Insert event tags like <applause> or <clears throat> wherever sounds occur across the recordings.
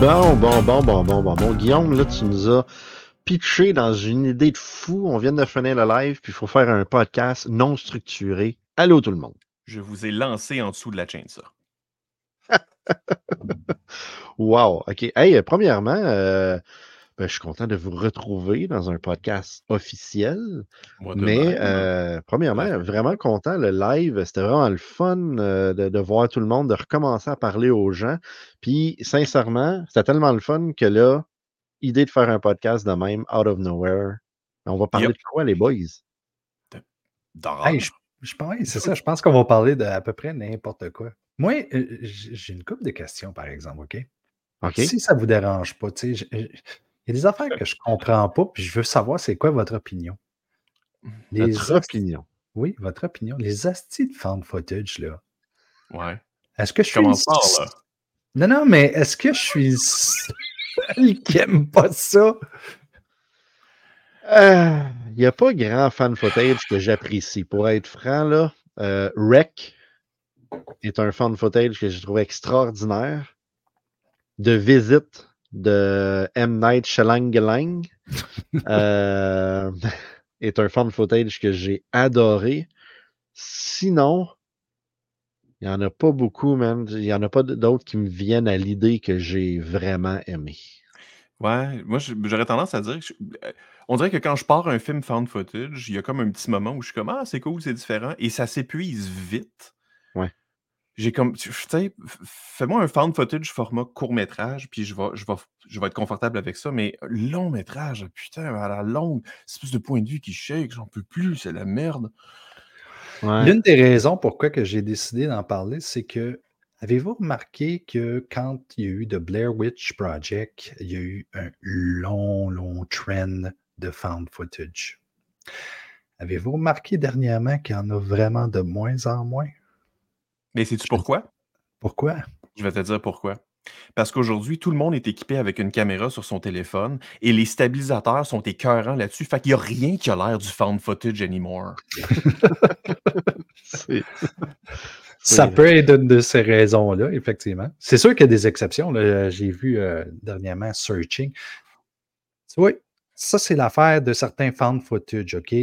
Bon, bon, bon, bon, bon, bon, bon. Guillaume, là, tu nous as pitché dans une idée de fou. On vient de finir le live, puis il faut faire un podcast non structuré. Allô tout le monde. Je vous ai lancé en dessous de la chaîne, ça. <laughs> wow. OK. Hey, premièrement, euh, ben, je suis content de vous retrouver dans un podcast officiel. Moi Mais même. euh, premièrement, vraiment content. Le live, c'était vraiment le fun euh, de, de voir tout le monde, de recommencer à parler aux gens. Puis, sincèrement, c'était tellement le fun que là, idée de faire un podcast de même, out of nowhere. On va parler Yep. de quoi, les boys? D'horreur. Hey, je, je pense, c'est ça. Je pense qu'on va parler de à peu près n'importe quoi. Moi, euh, j'ai une couple de questions, par exemple, OK? OK? Si ça ne vous dérange pas, tu sais, il y a des affaires que je ne comprends pas, puis je veux savoir c'est quoi votre opinion. Les asti- opinion. Oui, votre opinion. Les astis de found footage, là. Ouais. Est-ce que je Je suis. commence le fort, là. Non, non, mais est-ce que je suis seul qui aime pas ça? Euh, Il n'y a pas grand fan footage que j'apprécie. Pour être franc, là, euh, Rec est un fan footage que j'ai trouvé extraordinaire. De visite de M. Night Shyamalan <laughs> euh, est un fan footage que j'ai adoré. Sinon, il n'y en a pas beaucoup, man. Il n'y en a pas d'autres qui me viennent à l'idée que j'ai vraiment aimé. Ouais, moi, j'aurais tendance à dire que je- euh, on dirait que quand je pars un film found footage, il y a comme un petit moment où je suis comme Ah, c'est cool, c'est différent, et ça s'épuise vite. Ouais. J'ai comme, tu sais, fais-moi un found footage format court-métrage, puis je vais, je, vais, je vais être confortable avec ça, mais long métrage, putain, à la longue, c'est plus de point de vue qui shake, j'en peux plus, c'est la merde. Ouais. L'une des raisons pourquoi que j'ai décidé d'en parler, c'est que avez-vous remarqué que quand il y a eu The Blair Witch Project, il y a eu un long, long trend de found footage? Avez-vous remarqué dernièrement qu'il y en a vraiment de moins en moins? Mais sais-tu pourquoi? Pourquoi? Je vais te dire pourquoi. Parce qu'aujourd'hui, tout le monde est équipé avec une caméra sur son téléphone et les stabilisateurs sont écœurants là-dessus. Fait qu'il n'y a rien qui a l'air du found footage anymore. <laughs> Ça Oui. peut être une de ces raisons-là, effectivement. C'est sûr qu'il y a des exceptions. là. J'ai vu euh, dernièrement Searching. Oui, ça, c'est l'affaire de certains found footage, OK?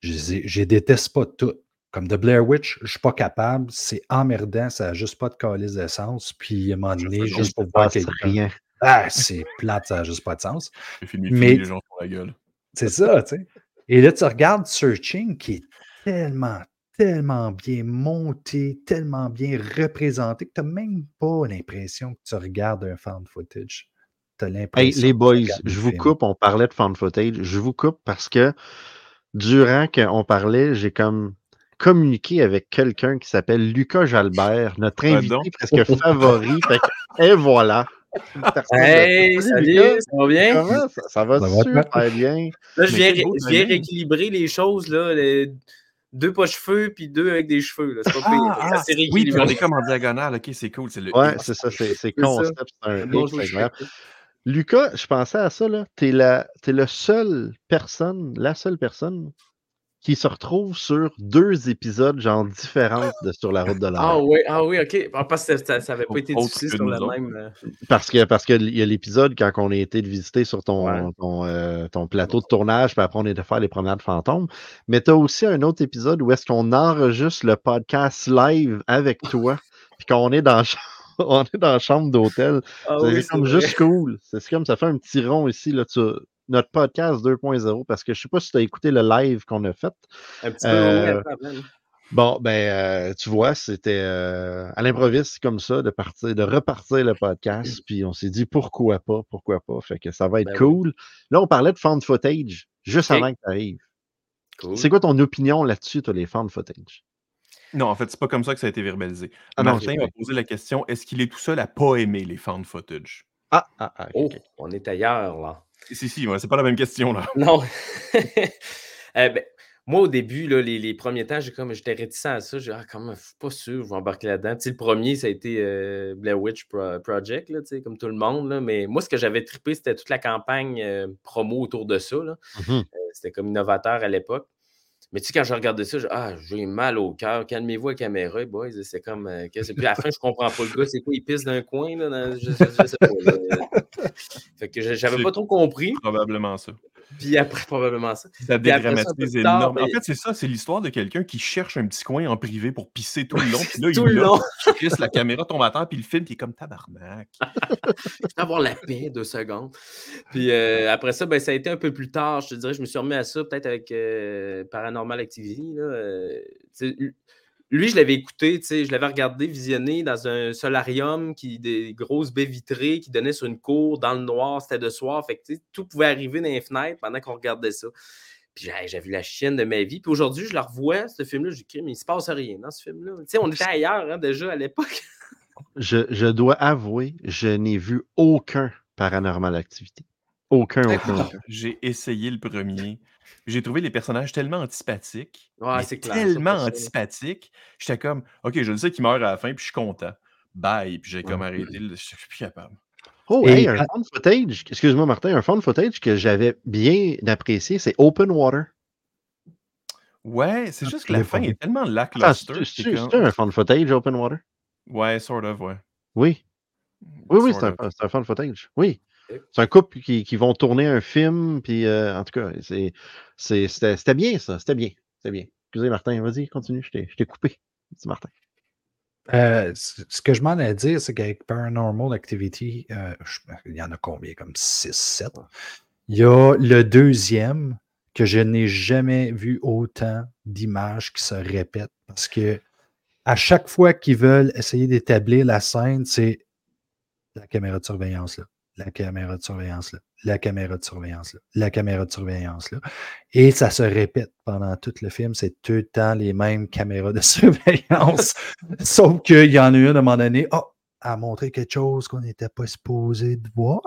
Je les- je les déteste pas toutes. Comme The Blair Witch, je ne suis pas capable. C'est emmerdant, ça n'a juste pas de calice de sens. Puis à un moment donné, juste pour voir quelqu'un. Ah, c'est plate, ça n'a juste pas de sens. J'ai filmé Mais- les gens sur la gueule. C'est ça, tu sais. Et là, tu regardes Searching qui est tellement, tellement bien monté, tellement bien représenté que tu n'as même pas l'impression que tu regardes un found footage. Tu as Hey, l'impression. les que tu boys, je vous film. coupe, on parlait de fan footage. Je vous coupe parce que durant qu'on parlait, j'ai comme communiqué avec quelqu'un qui s'appelle Lucas Jalbert, notre invité presque favori. Fait que- et voilà. Hey, salut, Lucas. ça va bien? Comment ça, ça va Ça va super bien. bien. Là, je viens, quel beau je viens timing. rééquilibrer les choses, là. les- Deux pas cheveux, puis deux avec des cheveux. Là. C'est pas Ah, pire. ah, oui, puis on est comme en diagonale. Ok, c'est cool. C'est le Ouais, c'est ça, c'est c'est C'est ça. concept, c'est un Bon. Lucas, je pensais à ça, là. T'es la, t'es la seule personne, la seule personne qui se retrouve sur deux épisodes, genre différents de Sur la route de la Ah oui, ah oui, ok. Ah, parce que ça n'avait pas été diffusé que sur autres. même. euh, Parce que parce qu'il y a l'épisode quand on a été de visiter sur ton, Ouais. ton, euh, ton plateau de tournage, puis après on est de faire les promenades fantômes. Mais tu as aussi un autre épisode où est-ce qu'on enregistre le podcast live avec toi, <laughs> puis qu'on est dans la <laughs> on est dans la chambre d'hôtel. Ah c'est oui, comme juste cool. C'est comme ça fait un petit rond ici, là, tu- notre podcast 2.0, parce que je sais pas si tu as écouté le live qu'on a fait. Un petit peu Euh. Bon, ben, euh, tu vois, c'était euh, à l'improviste comme ça, de partir, de repartir le podcast, puis on s'est dit pourquoi pas, pourquoi pas. Fait que ça va être Ben oui. cool. Là, on parlait de found footage juste avant que tu arrives. Cool. C'est quoi ton opinion là-dessus, toi, les found footage? Non, en fait, c'est pas comme ça que ça a été verbalisé. Ah Martin m'a posé la question est-ce qu'il est tout seul à pas aimer les found footage? Ah, ah, ah, Oh, ok. on est ailleurs, là. Si, si, ouais, c'est pas la même question, là. <laughs> Non. <laughs> Euh, ben, moi, au début, là, les, les premiers temps, comme j'étais réticent à ça. J'ai dit, ah, comment, je suis pas sûr, je vais embarquer là-dedans. Tu sais, le premier, ça a été euh, Blair Witch Pro- Project, là, tu sais, comme tout le monde. là. Mais moi, ce que j'avais trippé, c'était toute la campagne euh, promo autour de ça. là. Mhm. Euh, c'était comme innovateur à l'époque. Mais tu sais, quand je regardais ça, ah, j'ai mal au cœur. Calmez-vous la caméra, boys. C'est comme. euh, Puis à la fin, je comprends pas le gars. C'est quoi? Il pisse d'un coin, là? dans- je, je- je sais pas. <laughs> fait que j'avais pas trop compris. Probablement ça. Puis après, probablement ça. Ça dédramatise énorme. En fait, c'est ça, c'est l'histoire de quelqu'un qui cherche un petit coin en privé pour pisser tout le long. Puis là, <laughs> Tout il le long. Chris, la caméra tombe à terre, puis le film, puis il est comme tabarnak. <laughs> Je peux avoir la paix deux secondes. Puis euh, après ça, ben, ça a été un peu plus tard. Je te dirais, je me suis remis à ça peut-être avec euh, Paranormal Activity. Là, euh, lui- je l'avais écouté, tu sais, je l'avais regardé, visionné dans un solarium, qui, des grosses baies vitrées qui donnaient sur une cour dans le noir, c'était de soir. Fait que, tout pouvait arriver dans les fenêtres pendant qu'on regardait ça. Puis j'ai vu la chienne de ma vie. Puis aujourd'hui, je la revois, ce film-là, je dis, mais il se passe rien dans ce film-là. Tu sais, on était ailleurs hein, déjà à l'époque. Je, je dois avouer, je n'ai vu aucun paranormal activité. Aucun, aucun, aucun. J'ai essayé le premier. J'ai trouvé les personnages tellement antipathiques. Ouais, mais clair, Tellement antipathiques. J'étais comme, OK, je le sais qu'il meurt à la fin, puis je suis content. Bye. Puis j'ai comme Ouais. arrêté. le- Je suis plus capable. Oh, hey, un fun footage, excuse-moi Martin, un fun footage que j'avais bien apprécié, c'est Open Water. Ouais, c'est juste que la fin est tellement Attends, lackluster. c'est un fun footage, Open Water? Ouais, sort of, ouais. Oui. Oui, oui, c'est un, un fun footage. Oui. C'est un couple qui, qui vont tourner un film, puis euh, en tout cas, c'était, bien ça, c'était bien. C'était bien. Excusez Martin, vas-y, continue, je t'ai, coupé. Martin. Euh, ce que je m'en allais dire, c'est qu'avec Paranormal Activity, euh, il y en a combien? Comme 6, 7. Il y a le deuxième que je n'ai jamais vu autant d'images qui se répètent parce que à chaque fois qu'ils veulent essayer d'établir la scène, c'est la caméra de surveillance là, la caméra de surveillance là, la caméra de surveillance là, la caméra de surveillance là. Et ça se répète pendant tout le film, c'est tout le temps les mêmes caméras de <laughs> surveillance. Sauf qu'il y en a une à un moment donné, oh, à montrer quelque chose qu'on n'était pas supposé de voir.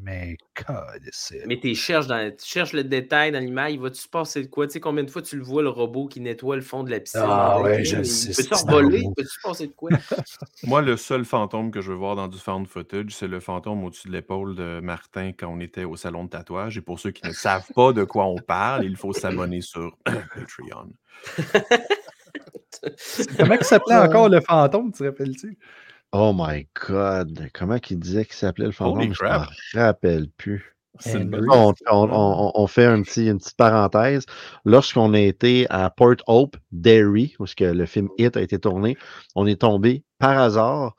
Mais, God, c'est. Mais tu cherches, dans, tu cherches le détail dans l'image, il va-tu se passer de quoi? Tu sais, combien de fois tu le vois, le robot qui nettoie le fond de la piscine? Ah ouais, je sais, Peux-tu passer de quoi? <laughs> Moi, le seul fantôme que je veux voir dans du found footage, c'est le fantôme au-dessus de l'épaule de Martin quand on était au salon de tatouage. Et pour ceux qui ne savent pas de quoi on parle, il faut s'abonner sur <coughs> Patreon. <laughs> Comment il s'appelait encore le fantôme, tu te rappelles-tu? Oh my God, comment qu'il disait qu'il s'appelait le fantôme? Holy Je crap. m'en rappelle plus. On, on- on- on fait un petit, une petite parenthèse. Lorsqu'on a été à Port Hope, Derry, où ce que le film Hit a été tourné, on est tombé par hasard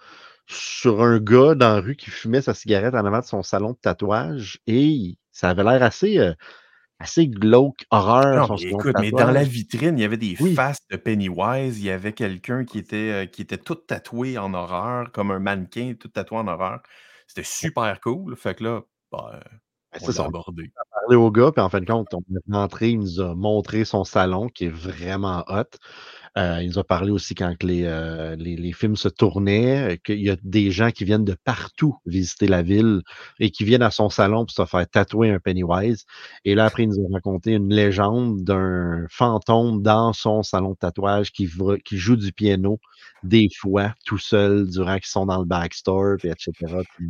sur un gars dans la rue qui fumait sa cigarette en avant de son salon de tatouage et ça avait l'air assez, euh, assez glauque, horreur. Non, mais écoute, mais dans la vitrine, il y avait des Oui. faces de Pennywise, il y avait quelqu'un qui était, euh, qui était tout tatoué en horreur, comme un mannequin tout tatoué en horreur. C'était super cool. Fait que là, ben, Ben, on l'a on a parlé au gars, puis en fin de compte, on est rentré, il nous a montré son salon qui est vraiment hot. Euh, il nous a parlé aussi quand que les, euh, les, les films se tournaient, euh, qu'il y a des gens qui viennent de partout visiter la ville et qui viennent à son salon pour se faire tatouer un Pennywise. Et là, après, il nous a raconté une légende d'un fantôme dans son salon de tatouage qui, va- qui joue du piano des fois tout seul durant qu'ils sont dans le backstore, puis etc. Puis,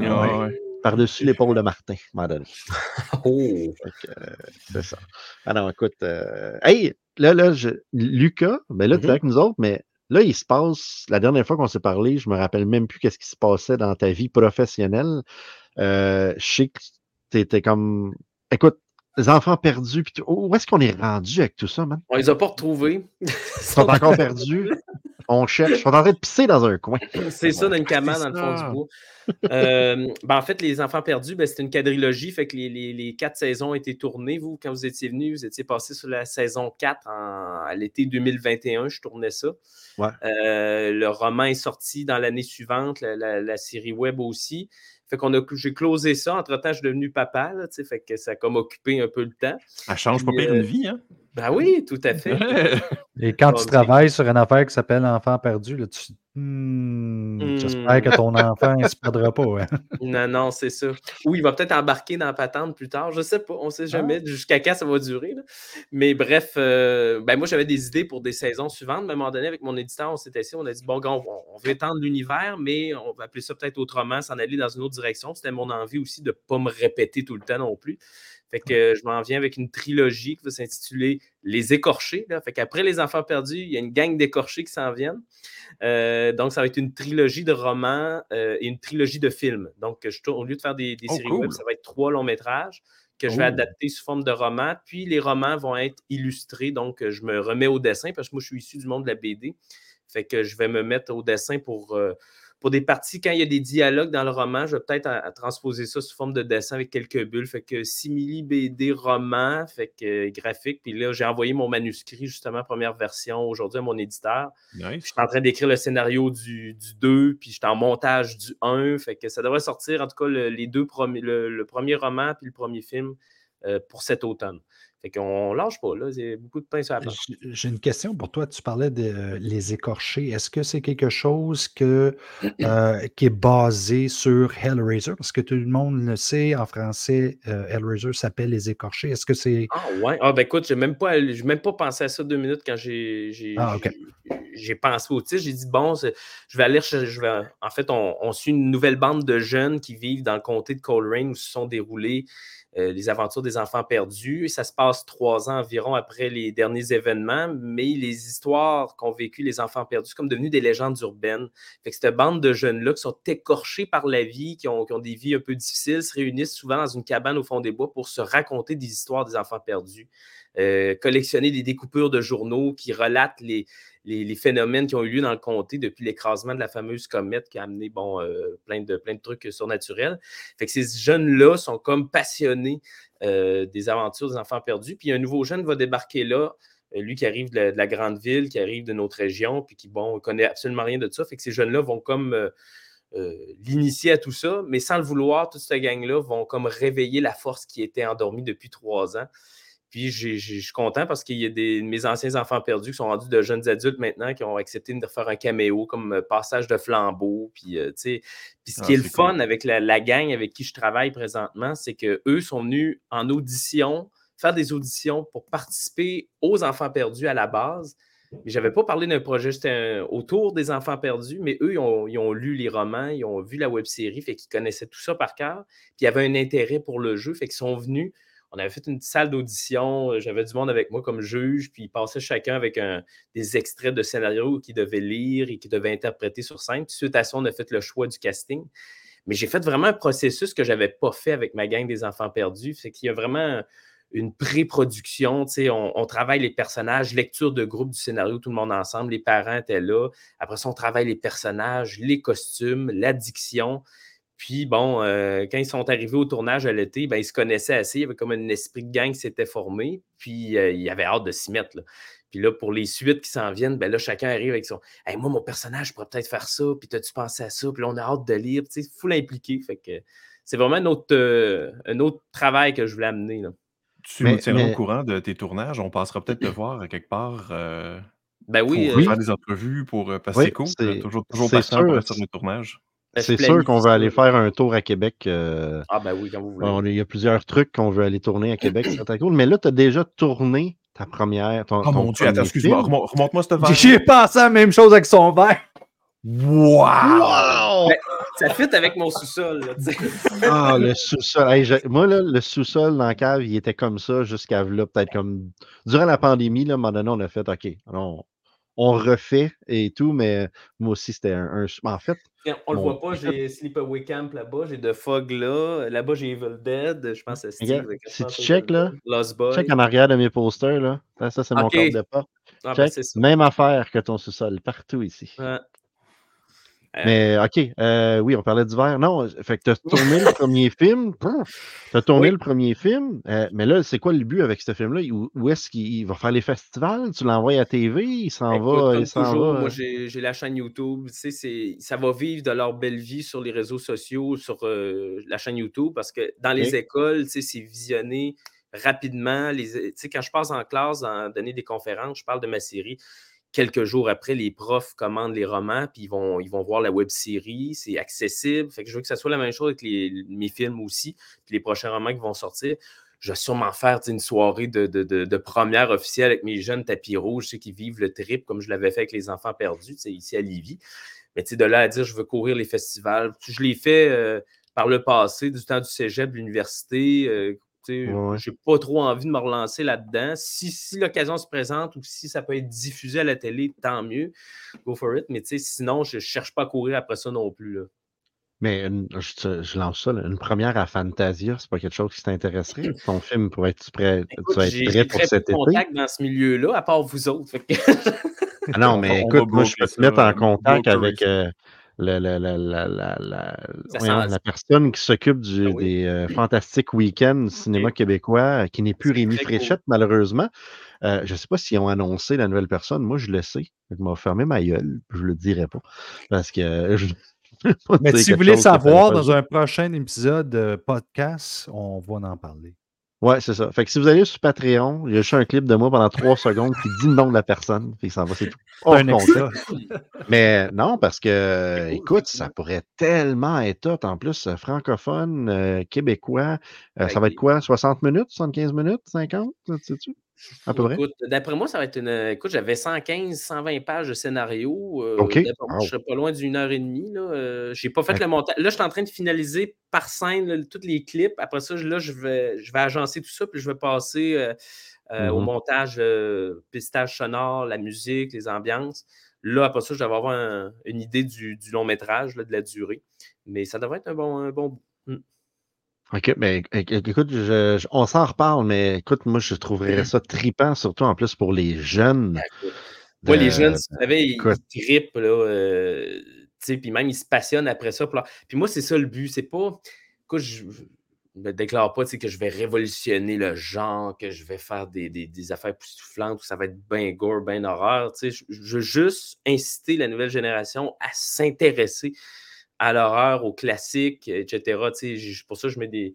Ah ouais. par-dessus l'épaule de Martin, donné. <laughs> Oh! Euh, c'est ça. Alors, écoute, euh, hey, là, là, je, Lucas, ben là, tu es Mhm. avec nous autres, mais là, il se passe, la dernière fois qu'on s'est parlé, je me rappelle même plus qu'est-ce qui se passait dans ta vie professionnelle. Euh, je sais que tu étais comme, écoute, les enfants perdus, puis où est-ce qu'on est rendu avec tout ça, man? On les a pas retrouvés. Ils sont encore perdus. <laughs> On cherche. Ils sont en train de pisser dans un coin. <laughs> C'est ça, dans une cabane dans le fond ça. du bois. Euh, ben, en fait, Les Enfants perdus, ben, c'est une quadrilogie. Fait que les, les- les quatre saisons ont été tournées. Vous, quand vous étiez venu, vous étiez passé sur la saison 4 en- à l'été 2021. Je tournais ça. Ouais. Euh, le roman est sorti dans l'année suivante, la, la- la série web aussi. Fait qu'on a, j'ai closé ça. Entre-temps, je suis devenu papa. Là, tu sais, fait que ça a comme occupé un peu le temps. Elle change pas Puis, pire euh, une vie, hein? Ben oui, tout à fait. Et quand tu travailles sur une affaire qui s'appelle Enfant perdu, là, tu. Hmm, J'espère que ton enfant ne se perdra pas. hein. Non, non, c'est ça. Ou il va peut-être embarquer dans la patente plus tard. Je sais pas. On sait jamais jusqu'à quand ça va durer. là. Mais bref, euh, ben moi, j'avais des idées pour des saisons suivantes. Mais à un moment donné, avec mon éditeur, on s'était assis, on a dit bon, on, on veut étendre l'univers, mais on va appeler ça peut-être autrement, s'en aller dans une autre direction. C'était mon envie aussi de ne pas me répéter tout le temps non plus. Fait que je m'en viens avec une trilogie qui va s'intituler Les Écorchés. Là. Fait qu'après Les Enfants perdus, il y a une gang d'écorchés qui s'en viennent. Euh, donc, ça va être une trilogie de romans euh, et une trilogie de films. Donc, je, au lieu de faire des, Oh, séries web, cool. ça va être trois longs métrages que je vais Oh. adapter sous forme de romans. Puis les romans vont être illustrés. Donc, je me remets au dessin parce que moi, je suis issu du monde de la BD. Fait que je vais me mettre au dessin pour, euh, pour des parties. Quand il y a des dialogues dans le roman, je vais peut-être à- à transposer ça sous forme de dessin avec quelques bulles. Fait que simili BD roman, fait que euh, graphique. Puis là, j'ai envoyé mon manuscrit, justement, première version aujourd'hui à mon éditeur. Nice. je suis en train d'écrire le scénario du, du 2, puis je suis en montage du 1. Fait que ça devrait sortir, en tout cas, le, les deux premiers, le, le premier roman puis le premier film euh, pour cet automne. Fait qu'on lâche pas, là. C'est beaucoup de pain sur la planche. J'ai une question pour toi. Tu parlais de euh, les écorchés. Est-ce que c'est quelque chose que, <clears throat> euh, qui est basé sur Hellraiser? Parce que tout le monde le sait, en français, euh, Hellraiser s'appelle les écorchés. Est-ce que c'est. Ah ouais. Ah ben écoute, j'ai même pas j'ai même pas pensé à ça deux minutes quand j'ai j'ai Ah, pensé au titre. J'ai dit bon, je vais aller chercher- je vais en fait on, on suit une nouvelle bande de jeunes qui vivent dans le comté de Coleraine où se sont déroulées euh, les aventures des enfants perdus. Ça se passe trois ans environ après les derniers événements, mais les histoires qu'ont vécues les enfants perdus sont comme devenues des légendes urbaines. Fait que cette bande de jeunes-là qui sont écorchés par la vie, qui ont, qui ont des vies un peu difficiles, se réunissent souvent dans une cabane au fond des bois pour se raconter des histoires des enfants perdus, euh, collectionner des découpures de journaux qui relatent les, les, phénomènes qui ont eu lieu dans le comté depuis l'écrasement de la fameuse comète qui a amené bon, euh, plein, de, trucs surnaturels. Fait que ces jeunes-là sont comme passionnés euh, des aventures des enfants perdus. Puis un nouveau jeune va débarquer là, euh, lui qui arrive de la, de la grande ville, qui arrive de notre région, puis qui, bon, connaît absolument rien de ça. Fait que ces jeunes-là vont comme l'initier à tout ça, mais sans le vouloir, toute cette gang-là vont comme réveiller la force qui était endormie depuis trois ans. Puis je suis content parce qu'il y a des mes anciens enfants perdus qui sont rendus de jeunes adultes maintenant qui ont accepté de faire un caméo comme euh, passage de flambeau. Puis, euh, tu sais, puis ce Ah, qui est le cool. fun avec la, la gang avec qui je travaille présentement, c'est qu'eux sont venus en audition, faire des auditions pour participer aux enfants perdus à la base. Mais je n'avais pas parlé d'un projet un- autour des enfants perdus, mais eux, ils ont, ils ont lu les romans, ils ont vu la web série, fait qu'ils connaissaient tout ça par cœur. Puis il y avait un intérêt pour le jeu, fait qu'ils sont venus. On avait fait une salle d'audition, euh, j'avais du monde avec moi comme juge, puis ils passaient chacun avec des extraits de scénarios qu'ils devaient lire et qu'ils devaient interpréter sur scène. Puis suite à ça, on a fait le choix du casting. Mais j'ai fait vraiment un processus que je n'avais pas fait avec ma gang des enfants perdus. C'est qu'il y a vraiment une pré-production. On, on travaille les personnages, lecture de groupe du scénario, tout le monde ensemble. Les parents étaient là. Après ça, on travaille les personnages, les costumes, l'addiction. Puis bon, euh, quand ils sont arrivés au tournage à l'été, ben, ils se connaissaient assez. Il y avait comme un esprit de gang qui s'était formé. Puis euh, il y avait hâte de s'y mettre. là. Puis là, pour les suites qui s'en viennent, ben là, chacun arrive avec son Hey, moi, mon personnage, je pourrais peut-être faire ça, puis t'as-tu pensé à ça? Puis là, on a hâte de lire. Tu sais, full impliqué. Fait que c'est vraiment un autre, euh, un autre travail que je voulais amener. Là. Tu Mais- me tiendras mais- au courant de tes tournages? On passera peut-être te voir à quelque part euh, Ben oui, pour euh, faire des entrevues, pour, euh, que Oui, cool. Toujours, toujours partant pour sur le tournage. Ben, C'est sûr qu'on veut aller faire un tour à Québec. euh, Ah ben oui, quand vous voulez. on- il y a plusieurs trucs qu'on veut aller tourner à Québec. C'est très cool. Mais là, tu as déjà tourné ta première. Ton, Oh ton mon dieu, attends, premier excuse-moi. Remonte-moi cette verre. J'ai pensé à la même chose avec son verre. Wow! Wow! Ben, Ça fit avec mon sous-sol. <laughs> Ah, le sous-sol. Hey, moi, là, le sous-sol dans la cave, il était comme ça jusqu'à là, peut-être comme. Durant la pandémie, là, à un moment donné, on a fait OK, on, on refait et tout, mais moi aussi, c'était un, un- En fait, On le voit pas, j'ai Sleepaway Camp là-bas, j'ai The Fog là, là-bas j'ai Evil Dead, je pense à Steve. Si tu check, là, Lost Boy? check en arrière de mes posters, là. Ça, c'est mon corps de pas. Ah, ben, Check. Même affaire que ton sous-sol, partout ici. Ouais. Euh, Mais OK, euh, oui, on parlait d'hiver. Non, fait que tu as <laughs> tourné le premier film. Tu as tourné Oui. le premier film. euh, mais là, c'est quoi le but avec ce film-là? Où, où est-ce qu'il va faire les festivals? Tu l'envoies à TV? Il s'en Écoute, va. Il s'en va. moi euh, j'ai la chaîne YouTube. Tu sais, c'est- ça va vivre de leur belle vie sur les réseaux sociaux, sur euh, la chaîne YouTube, parce que dans les écoles, tu sais, c'est visionné rapidement. Les, tu sais, quand je passe en classe, en donner des conférences, je parle de ma série. Quelques jours après, les profs commandent les romans, puis ils vont, ils vont voir la web série. C'est accessible. Fait que je veux que ça soit la même chose avec mes films aussi, puis les prochains romans qui vont sortir. Je vais sûrement faire une soirée de, de- de- première officielle avec mes jeunes tapis rouges, ceux qui vivent le trip, comme je l'avais fait avec les enfants perdus, ici à Livy. Mais de là à dire, je veux courir les festivals. Je l'ai fait euh, par le passé, du temps du cégep, de l'université, euh, Je Ouais. n'ai pas trop envie de me relancer là-dedans. Si, si l'occasion se présente ou si ça peut être diffusé à la télé, tant mieux. Go for it. Mais tu sinon, je ne cherche pas à courir après ça non plus. Là. Mais une- je, je lance ça, là, une première à Fantasia, c'est pas quelque chose qui t'intéresserait? <clears throat> Ton film pourrait être prêt, tu Écoute, vas être prêt pour très cet été? contact dans ce milieu-là, à part vous autres. Que- Ah non, <laughs> On mais écoute, moi, je peux te mettre en euh, contact avec euh, le- le- la, la- la- la- Ça voyons, sent- la personne qui s'occupe du- Ah oui. des euh, Fantastiques Week-ends du cinéma québécois, euh, qui n'est plus Rémi cool. Fréchette, malheureusement. Euh, je ne sais pas s'ils ont annoncé la nouvelle personne. Moi, je le sais. Je m'a fermé ma gueule. Je ne le dirai pas. Parce que je <laughs> Mais si vous voulez savoir dans un prochain épisode de podcast, on va en parler. Ouais, c'est ça. Fait que si vous allez sur Patreon, il y a juste un clip de moi pendant trois secondes qui dit le nom de la personne. Fait que ça va, c'est tout. Contexte. Mais non, parce que, écoute, ça pourrait tellement être hot. En plus, euh, francophone, euh, québécois, euh, ça va être quoi? 60 minutes, 75 minutes, 50? ça, tu sais-tu? À peu près? Écoute, d'après moi, ça va être une. Écoute, j'avais 115, 120 pages de scénario. euh, OK. moi, je serais pas loin d'une heure et demie. Là. Euh, j'ai pas fait Ok. le montage. Là, je suis en train de finaliser par scène là, tous les clips. Après ça, je- là, je vais, je vais agencer tout ça, puis je vais passer euh, euh, au Mhm. montage, pistage sonore, la musique, les ambiances. Là, après ça, je vais avoir un- une idée du, du long métrage, là, de la durée. Mais ça devrait être un bon, un bon bout. Mm. OK, mais écoute, je- je- on s'en reparle, mais écoute, moi, je trouverais ça tripant, surtout en plus pour les jeunes. Moi, les de- jeunes, vous savez, ils, trippent, là, euh, tu sais, puis même, ils se passionnent après ça. Puis, moi, c'est ça le but. C'est pas. Écoute, je ne me déclare pas tu que je vais révolutionner le genre, que je vais faire des, des, des affaires époustouflantes, que ça va être bien gore, bien horreur. tu je veux juste inciter la nouvelle génération à s'intéresser à l'horreur, aux classiques, etc. Pour ça, je mets des,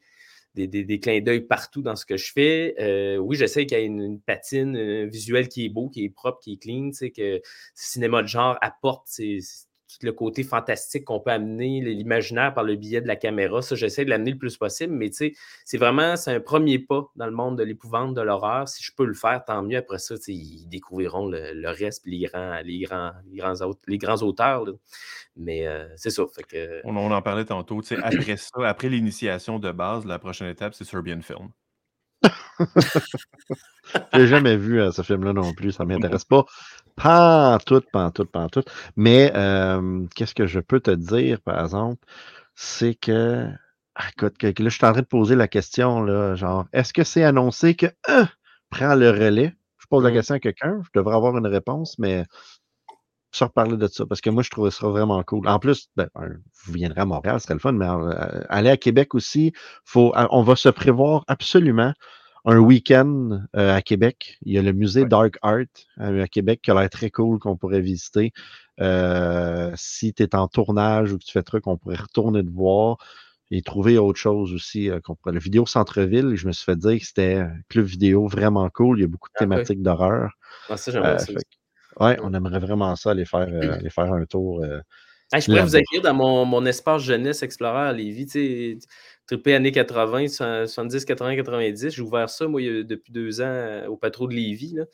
des, des- clins d'œil partout dans ce que je fais. Euh, oui, j'essaie qu'il y ait une, patine euh, visuelle qui est beau, qui est propre, qui est clean, que le cinéma de genre apporte tout le côté fantastique qu'on peut amener, l'imaginaire par le biais de la caméra. Ça, j'essaie de l'amener le plus possible, mais tu sais, c'est vraiment, c'est un premier pas dans le monde de l'épouvante, de l'horreur. Si je peux le faire, tant mieux. Après ça, ils découvriront le, le reste, les grands, les grands, les grands, aut- les grands auteurs. là. Mais euh, c'est ça. Fait que, On, on en parlait tantôt. Après <clears throat> ça, après l'initiation de base, la prochaine étape, c'est Serbian Film. <laughs> J'ai jamais vu euh, ce film-là non plus, ça m'intéresse pas. Pantoute, pantoute, pantoute. Mais euh, qu'est-ce que je peux te dire, par exemple, c'est que, ah, écoute, que, que là, je suis en train de poser la question, là, genre, est-ce que c'est annoncé que un prend le relais? Je pose la Mm. question à quelqu'un, je devrais avoir une réponse, mais se reparler de ça, parce que moi, je trouve ça vraiment cool. En plus, ben, vous viendrez à Montréal, ce serait le fun, mais euh, aller à Québec aussi, faut, euh, on va se prévoir absolument un week-end euh, à Québec. Il y a le musée Ouais. Dark Art euh, à Québec qui a l'air très cool qu'on pourrait visiter. Euh, si tu es en tournage ou que tu fais truc, on pourrait retourner te voir et trouver autre chose aussi. qu'on pourrait- Le vidéo Centre-Ville, je me suis fait dire que c'était un club vidéo vraiment cool. Il y a beaucoup de Ah ouais. thématiques d'horreur. ah, ça, j'aimerais ça fait ouais, on aimerait vraiment ça aller faire, euh, aller faire un tour. euh, Hey, je pourrais vous accueillir dans mon, mon espace jeunesse Explorer à Lévis, tu sais, trippé années 80, 70, 80, 90. J'ai ouvert ça, moi, depuis deux ans euh, au patro de Lévis. Là.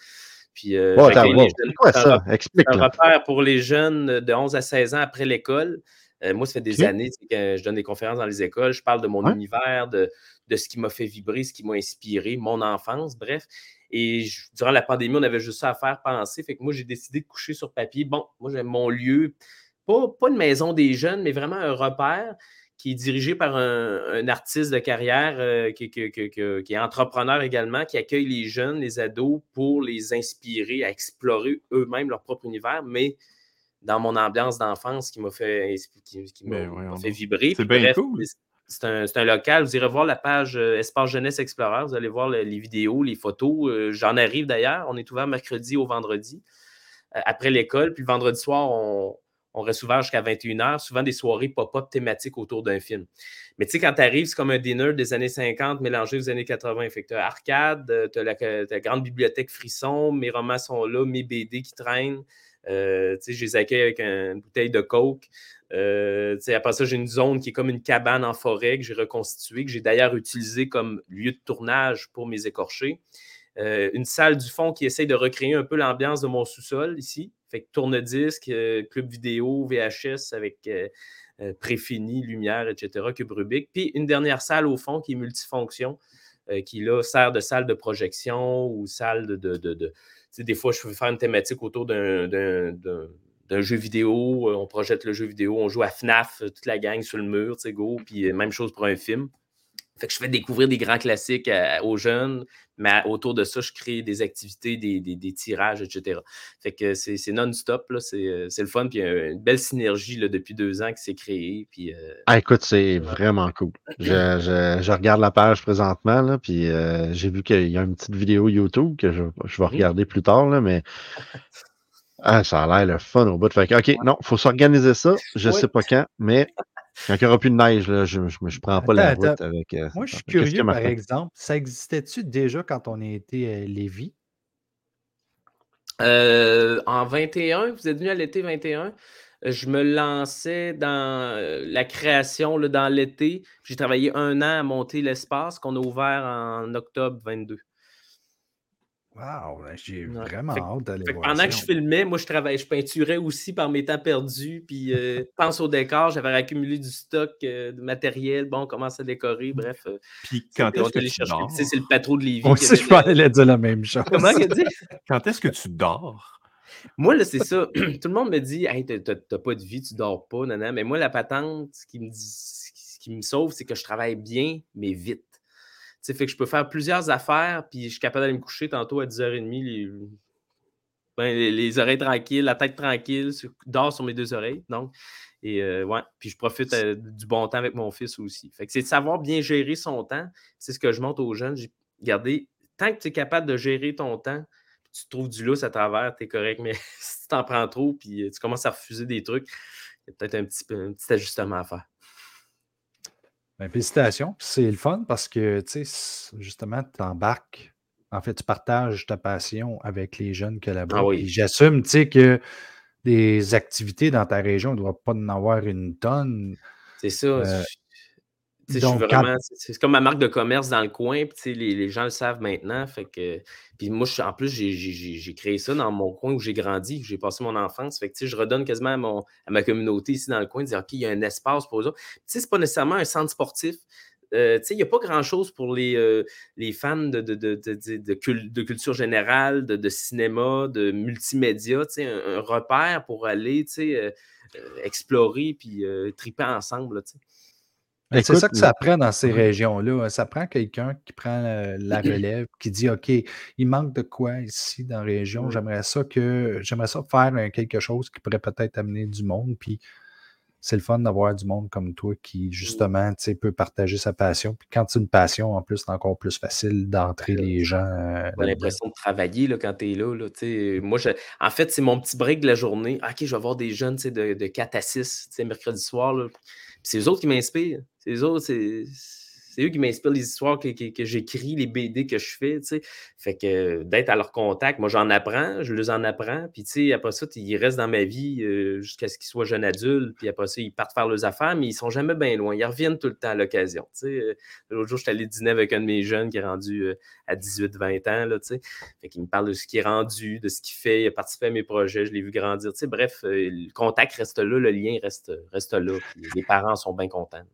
Puis, euh, wow, c'est quoi ça? Explique. un repère pour les jeunes de 11 à 16 ans après l'école. Euh, moi, ça fait des années que je donne des conférences dans les écoles. Je parle de mon univers, de, de ce qui m'a fait vibrer, ce qui m'a inspiré, mon enfance, bref. Et je- durant la pandémie, on avait juste ça à faire penser. Fait que moi, j'ai décidé de coucher sur papier. Bon, moi, j'ai mon lieu, pas, pas une maison des jeunes, mais vraiment un repère qui est dirigé par un, un artiste de carrière euh, qui, qui- qui- qui- qui est entrepreneur également, qui accueille les jeunes, les ados, pour les inspirer à explorer eux-mêmes leur propre univers, mais dans mon ambiance d'enfance qui m'a fait, qui, m'a Ben, m'a fait vibrer. C'est bien bref, cool. C'est un, local. Vous irez voir la page euh, Espace Jeunesse Explorer. Vous allez voir le- les vidéos, les photos. Euh, J'en arrive d'ailleurs. On est ouvert mercredi au vendredi euh, après l'école. Puis le vendredi soir, on, reste ouvert jusqu'à 21h. Souvent des soirées pop-up thématiques autour d'un film. Mais tu sais, quand tu arrives, c'est comme un dinner des années 50 mélangé aux années 80. Fait que tu as arcade, tu as la, grande bibliothèque Frisson, mes romans sont là, mes BD qui traînent. Euh, tu sais, je les accueille avec un- une bouteille de coke. Euh, après ça, j'ai une zone qui est comme une cabane en forêt que j'ai reconstituée, que j'ai d'ailleurs utilisée comme lieu de tournage pour mes écorchés. Euh, une salle du fond qui essaye de recréer un peu l'ambiance de mon sous-sol ici. Fait que tourne-disque, euh, club vidéo, VHS avec préfini, lumière, etc., cube Rubik. Puis une dernière salle au fond qui est multifonction. qui là sert de salle de projection ou salle de. de, de, des fois, je veux faire une thématique autour d'un d'un jeu vidéo, on projette le jeu vidéo, on joue à FNAF, toute la gang sur le mur, tu sais, go, puis même chose pour un film. Fait que je fais découvrir des grands classiques aux jeunes, mais autour de ça, je crée des activités, des, tirages, etc. Fait que c'est non-stop, c'est le fun, puis il y a une belle synergie là, depuis deux ans qui s'est créée. Puis, euh, ah, écoute, c'est vraiment cool. Je, regarde la page présentement, là, puis euh, j'ai vu qu'il y a une petite vidéo YouTube que je, vais mmh regarder plus tard, là, mais <laughs> ah, ça a l'air le fun au bout de fait. OK, non, il faut s'organiser ça. Je ne sais pas quand, mais quand il n'y aura plus de neige, là, je ne prends pas la route avec. Euh, Moi, je suis curieux, par exemple. Ça existait-tu déjà quand on était à Lévis? Euh, en 21, vous êtes venu à l'été 21. Je me lançais dans euh, la création là, dans l'été. J'ai travaillé un an à monter l'espace qu'on a ouvert en octobre 22. Wow, ben, j'ai vraiment hâte d'aller voir Pendant que je filmais, moi, je travaillais, je peinturais aussi par mes temps perdus. Puis, euh, <laughs> pense au décor, j'avais accumulé du stock euh, de matériel. Bon, on commence à décorer, bref. Euh, puis, quand est-ce que tu dors? C'est le patron de Lévis. On sait, je parlais dire la même chose. Comment il a dit? Quand est-ce que tu dors? Moi, là, c'est ça. <clears throat> Tout le monde me dit, hey, t'as pas de vie, tu dors pas, nana. Mais moi, la patente, ce qui me, dit, ce qui me sauve, c'est que je travaille bien, mais vite fait que je peux faire plusieurs affaires, puis je suis capable d'aller me coucher tantôt à 10h30, ben, les, les, oreilles tranquilles, la tête tranquille, dors sur mes deux oreilles. Donc, et euh, ouais, puis je profite euh, du bon temps avec mon fils aussi. Fait que c'est de savoir bien gérer son temps. C'est ce que je montre aux jeunes. Regardez, tant que tu es capable de gérer ton temps, tu trouves du lousse à travers, tu es correct. Mais <laughs> si tu t'en prends trop, puis euh, tu commences à refuser des trucs, il y a peut-être un petit, un petit ajustement à faire. Ben, félicitations. C'est le fun parce que, tu sais, justement, tu embarques. En fait, tu partages ta passion avec les jeunes que là-bas. Ah j'assume, tu sais, que des activités dans ta région, ne doit pas en avoir une tonne. C'est ça. Euh, c'est comme ma marque de commerce dans le coin, puis les, les, gens le savent maintenant. Fait que, puis moi, en plus, j'ai créé ça dans mon coin où j'ai grandi, où j'ai passé mon enfance. Fait que, je redonne quasiment à, mon, à, ma communauté ici dans le coin, de dire OK, il y a un espace pour eux autres. C'est pas nécessairement un centre sportif. Euh, il n'y a pas grand-chose pour les, euh, les fans de, de, de, de, culture générale, de, cinéma, de multimédia, un, un repère pour aller euh, explorer puis triper ensemble. C'est ça que ça prend dans ces régions-là. Hein. Ça prend quelqu'un qui prend la <clears throat> relève, qui dit OK, il manque de quoi ici dans la région. J'aimerais ça que j'aimerais ça faire quelque chose qui pourrait peut-être amener du monde. Puis c'est le fun d'avoir du monde comme toi qui, justement, peut partager sa passion. Puis quand c'est une passion, en plus, c'est encore plus facile d'entrer les gens. Euh, On a l'impression de travailler là, quand tu es là. moi, en fait, c'est mon petit break de la journée. OK, je vais voir des jeunes de, de 4 à 6 mercredi soir. Là c'est eux autres qui m'inspirent. C'est eux autres, c'est c'est eux qui m'inspirent les histoires que, j'écris, les BD que je fais, tu sais. Fait que d'être à leur contact, moi j'en apprends, je les en apprends, puis tu sais, après ça, ils restent dans ma vie euh, jusqu'à ce qu'ils soient jeunes adultes, puis après ça, ils partent faire leurs affaires, mais ils sont jamais bien loin, ils reviennent tout le temps à l'occasion, tu sais. Euh, l'autre jour, je suis allé dîner avec un de mes jeunes qui est rendu euh, à 18-20 ans, là, tu sais. Fait qu'il me parle de ce qui est rendu, de ce qu'il fait, il a participé à mes projets, je l'ai vu grandir, tu sais. Bref, le contact reste là, le lien reste, reste là, les parents sont bien contents.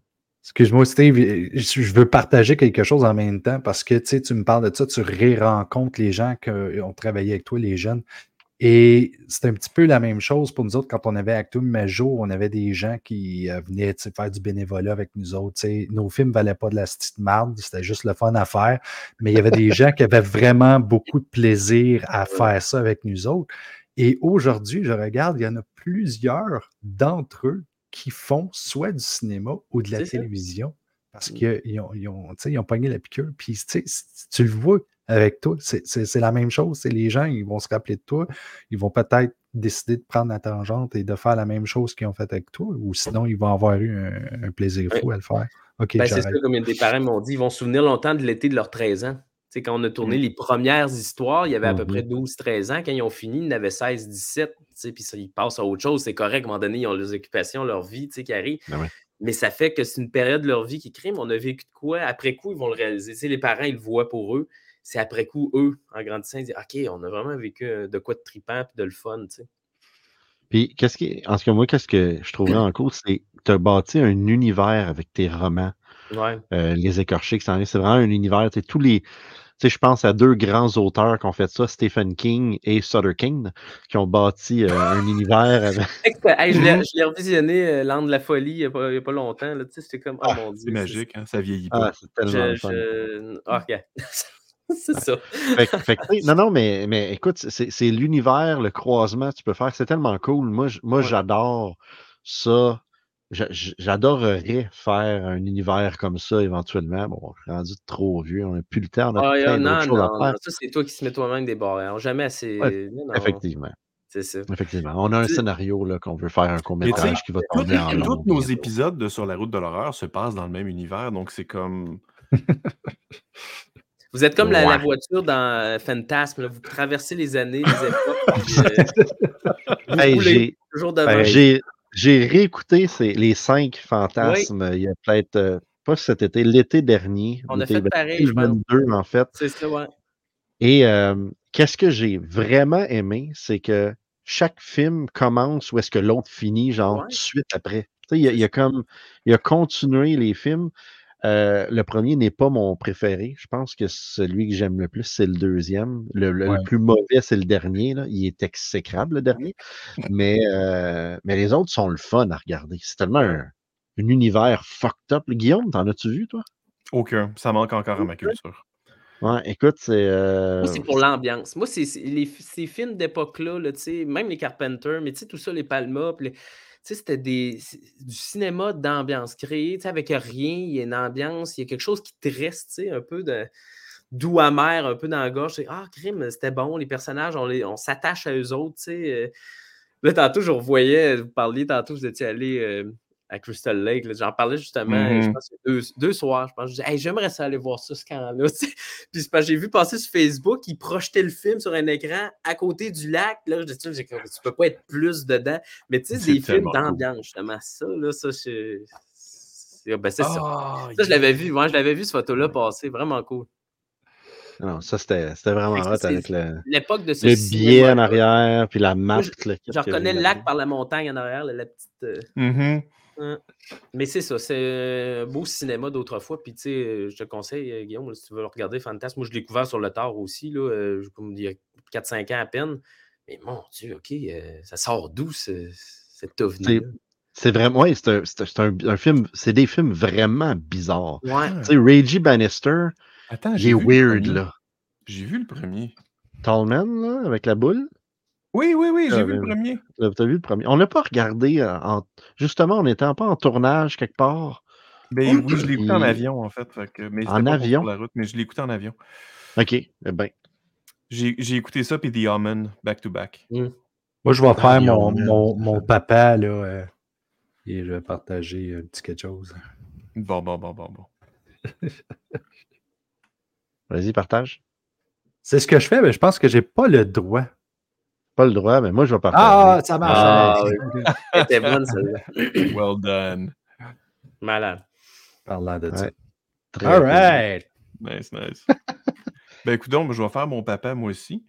Excuse-moi, Steve, je veux partager quelque chose en même temps parce que tu me parles de ça, tu ré-rencontres les gens qui ont travaillé avec toi, les jeunes. Et c'est un petit peu la même chose pour nous autres quand on avait Actum Major, on avait des gens qui euh, venaient faire du bénévolat avec nous autres. Nos films ne valaient pas de la petite marde, c'était juste le fun à faire. Mais il y avait des gens qui avaient vraiment beaucoup de plaisir à faire ça avec nous autres. Et aujourd'hui, je regarde, il y en a plusieurs d'entre eux qui font soit du cinéma ou de la télévision parce mmh. qu'ils ont, ils ont, ils ont pogné la piqûre. Puis tu le vois avec toi, c'est la même chose. Les gens, ils vont se rappeler de toi. Ils vont peut-être décider de prendre la tangente et de faire la même chose qu'ils ont fait avec toi, ou sinon, ils vont avoir eu un, plaisir fou à le faire. OK, ben, c'est ça, comme des parents m'ont dit, ils vont se souvenir longtemps de l'été de leurs 13 ans. Sais, quand on a tourné mmh. les premières histoires, il y avait à peu près 12-13 mmh ans. Quand ils ont fini, ils en avaient 16-17 puis ils passent à autre chose. C'est correct, à un moment donné, ils ont leurs occupations, leur vie qui arrive. Ben mais ça fait que c'est une période de leur vie qui crée. on a vécu de quoi? Après coup, ils vont le réaliser. les parents, ils le voient pour eux. C'est après coup, eux, en grandissant, ils disent OK, on a vraiment vécu euh, de quoi de tripant et de le fun. Puis, qu'est-ce en ce cas, moi, qu'est-ce que je trouverais en cours, c'est que tu as bâti un univers avec tes romans. Ouais. euh, Les Écorchés qui s'en est. C'est vraiment un univers. Tous les. Je pense à deux grands auteurs qui ont fait ça, Stephen King et Sutter King, qui ont bâti euh, <laughs> un univers avec. Hey, je l'ai revisionné, euh, L'An de la folie, il n'y a, pas- a pas longtemps. C'était comme, oh mon Dieu. C'est magique, hein, ça vieillit pas. Ah, c'est tellement Je, fun. Ah, <laughs> c'est ça. Fait, fait non, non, mais, mais écoute, c'est l'univers, le croisement que tu peux faire. C'est tellement cool. Moi, j- moi Ouais. j'adore ça. J'adorerais faire un univers comme ça éventuellement. Bon, je suis rendu trop vieux. On n'a plus le temps. On a Ah, plein non, non, à non, faire. ça, c'est toi qui se mets toi-même des barrières. Jamais assez. Ouais, non, non, Effectivement. C'est ça. Effectivement. On a un scénario qu'on veut faire un court-métrage qui va tous tomber en tous long. nos bientôt. épisodes de Sur la route de l'horreur se passent dans le même univers, donc c'est comme. <laughs> Vous êtes comme la, voiture dans euh, Fantasme. là. Vous traversez les années, les <laughs> époques. puis, euh, vous Hey, roulez j'ai- toujours devant. Ben, J'ai j'ai réécouté ces- les cinq fantasmes il y a peut-être, euh, pas cet été, l'été dernier. On a fait pareil, je pense. 2022, en fait. C'est ça, ouais. Et euh, qu'est-ce que j'ai vraiment aimé, c'est que chaque film commence où est-ce que l'autre finit, genre, Ouais. tout de suite après. Tu sais, il, a, il a comme, il a continué les films. Euh, le premier n'est pas mon préféré. Je pense que celui que j'aime le plus, c'est le deuxième. Le, le- le Ouais. plus mauvais, c'est le dernier. Là. Il est exécrable, le dernier. <laughs> Mais, euh, mais les autres sont le fun à regarder. C'est tellement un, un univers fucked up. Guillaume, t'en as-tu vu, toi? Aucun. Ça manque encore à ma culture. Ouais, écoute, c'est. euh, Moi, c'est pour l'ambiance. Moi, c'est les, ces films d'époque-là, là, tu sais, même les Carpenter, mais tu sais, tout ça, les Palma, puis les- c'était du cinéma d'ambiance créé, tu sais, avec rien, il y a une ambiance, il y a quelque chose qui te reste, un peu de doux amer, un peu dans la gorge. Ah, crime, c'était bon, les personnages, on, s'attache à eux autres, tu euh. Là, tantôt, je revoyais, vous parliez, tantôt, vous étiez allé euh, à Crystal Lake, j'en parlais justement, euh, je Mhm. pense, que deux, deux soirs, je pense. Je disais, hey, j'aimerais ça aller voir ça, ce camp-là. <laughs> Puis j'ai vu passer sur Facebook, ils projetaient le film sur un écran à côté du lac. Là, je dis, j'ai comme, tu peux pas être plus dedans. Mais tu sais, C'est des films d'ambiance, justement. Ça, là, ça, je... c'est ben, c'est ça. Ah, Ça, je l'avais vu. Moi, je l'avais vu, cette photo-là, passer. Vraiment cool. Non, ça, c'était c'était vraiment hot avec le, L'époque de ce le billet en arrière, puis la. Moi, je- le reconnais le lac par la montagne en arrière, là, la petite. euh, Mhm. hein. Mais c'est ça, c'est un beau cinéma d'autrefois. Puis, tu sais, euh, je te conseille, euh, Guillaume, si tu veux le regarder, Fantasme. Moi, je l'ai découvert sur le tard aussi, là, euh, comme il y a 4-5 ans à peine. Mais mon Dieu, OK, ça sort d'où ce- cette ovni-là? C'est vraiment, ouais, c'est un, c'est un- film, c'est des films vraiment bizarres. Ouais. Tu sais, Reggie Bannister, Attends, il j'ai est vu le weird, premier. là. J'ai vu le premier. Tallman, là, avec la boule. Oui, oui, oui, j'ai vu le premier. T'as vu le premier? On l'a pas regardé, euh, en, justement, on n'était pas en tournage quelque part. Ben oui, je l'ai écouté en avion, en fait. fait que- mais En pas avion? sur la route, mais je l'ai écouté en avion. OK, eh ben. J'ai j'ai écouté ça, puis The Omen, back-to-back. Moi, je vais Ah, faire mon, mon, mon papa, là, euh, et je vais partager un petit quelque chose. Bon, bon, bon, bon, bon. <laughs> Vas-y, partage. C'est ce que je fais, mais je pense que j'ai pas le droit. Pas le droit, mais moi, je vais partager. Ah, ça marche. Ah, allez. <laughs> Elle était bonne, celle-là. <laughs> Well done. Malade. Parlant de ça. Ouais. All right. Nice, nice. <laughs> ben écoute donc, je vais faire mon papa moi aussi.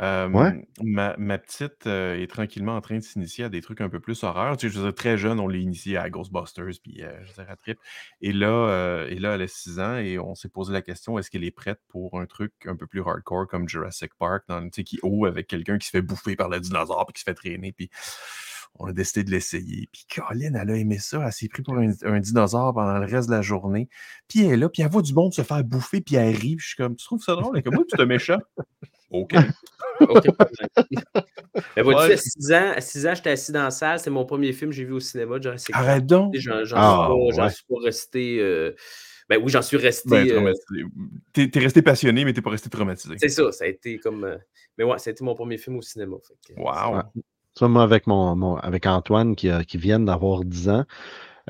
Euh, Ouais. ma, ma petite euh, est tranquillement en train de s'initier à des trucs un peu plus horreur. Tu sais, je veux dire, très jeune, on l'a initié à Ghostbusters, puis euh, je veux dire, à Trip. Et là, euh, et là, elle a 6 ans et on s'est posé la question, est-ce qu'elle est prête pour un truc un peu plus hardcore comme Jurassic Park, dans, tu sais, qui ouvre avec quelqu'un qui se fait bouffer par le dinosaure, puis qui se fait traîner, puis on a décidé de l'essayer. Puis Colin, elle a aimé ça. Elle s'est pris pour un, un dinosaure pendant le reste de la journée. Puis elle est là, puis elle voit du monde se faire bouffer, puis elle rit. Puis je suis comme, tu trouves ça drôle? Elle est comme, oui, tu es méchant. OK. <laughs> OK. Mais vois-tu, Ouais. à 6 ans, à 6 ans, j'étais assis dans la salle. C'est mon premier film que j'ai vu au cinéma. Arrête donc. J'en Ah, suis, pas- j'en ouais. suis pas resté. euh, Ben oui, j'en suis resté. Ben, euh, traumatisé. T'es resté passionné, mais t'es pas resté traumatisé. C'est ça, ça a été comme. euh, Mais ouais, ça a été mon premier film au cinéma. fait que- Wow. Ça, moi, avec, mon, mon- avec Antoine, qui, a- qui vient d'avoir 10 ans,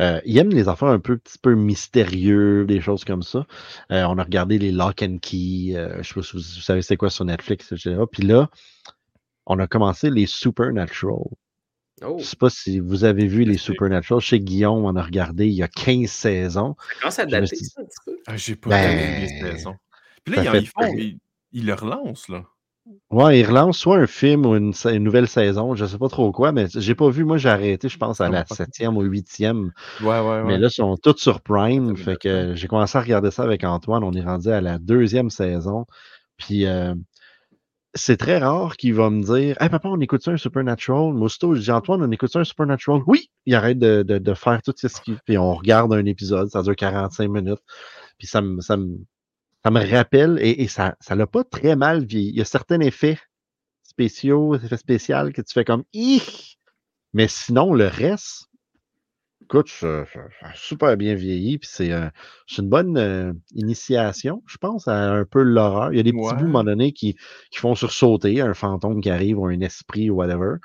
euh, il aime les affaires un peu, petit peu mystérieux, des choses comme ça. Euh, on a regardé les Lock and Key, euh, je sais pas si vous, vous savez c'est quoi sur Netflix, etc. Puis là, on a commencé les Supernatural. Oh, Je sais pas si vous avez vu les. Supernatural. Chez Guillaume, on a regardé il y a 15 saisons. ça me dater, suis- ça, un petit peu. Ah, J'ai pas Ben, vu les saisons. Puis là, ça ils, en- fait ils font, ils, ils le relancent, là. Ouais, ils relancent soit un film ou une, nouvelle saison, je sais pas trop quoi, mais j'ai pas vu. Moi, j'ai arrêté, je pense, à la <laughs> septième ou huitième. Ouais, ouais, Mais ouais. là, ils sont tous sur Prime. Fait que j'ai commencé à regarder ça avec Antoine. On est rendu à la deuxième saison. Puis euh, c'est très rare qu'il va me dire Hey papa, on écoute ça un Supernatural? Moi, aussitôt, je dis Antoine, on écoute ça un Supernatural? Oui, il arrête de, de, de faire tout ce qu'il Puis on regarde un épisode, ça dure 45 minutes. Puis ça me, ça me, ça me rappelle, et, et ça ça l'a pas très mal vieilli. Il y a certains effets spéciaux, effets spéciaux que tu fais comme Ih! Mais sinon, le reste, écoute, ça, ça a super bien vieilli. Puis c'est euh, une bonne euh, initiation, je pense, à un peu l'horreur. Il y a des petits bouts, à un Ouais. moment donné, qui, qui font sursauter, un fantôme qui arrive ou un esprit ou whatever.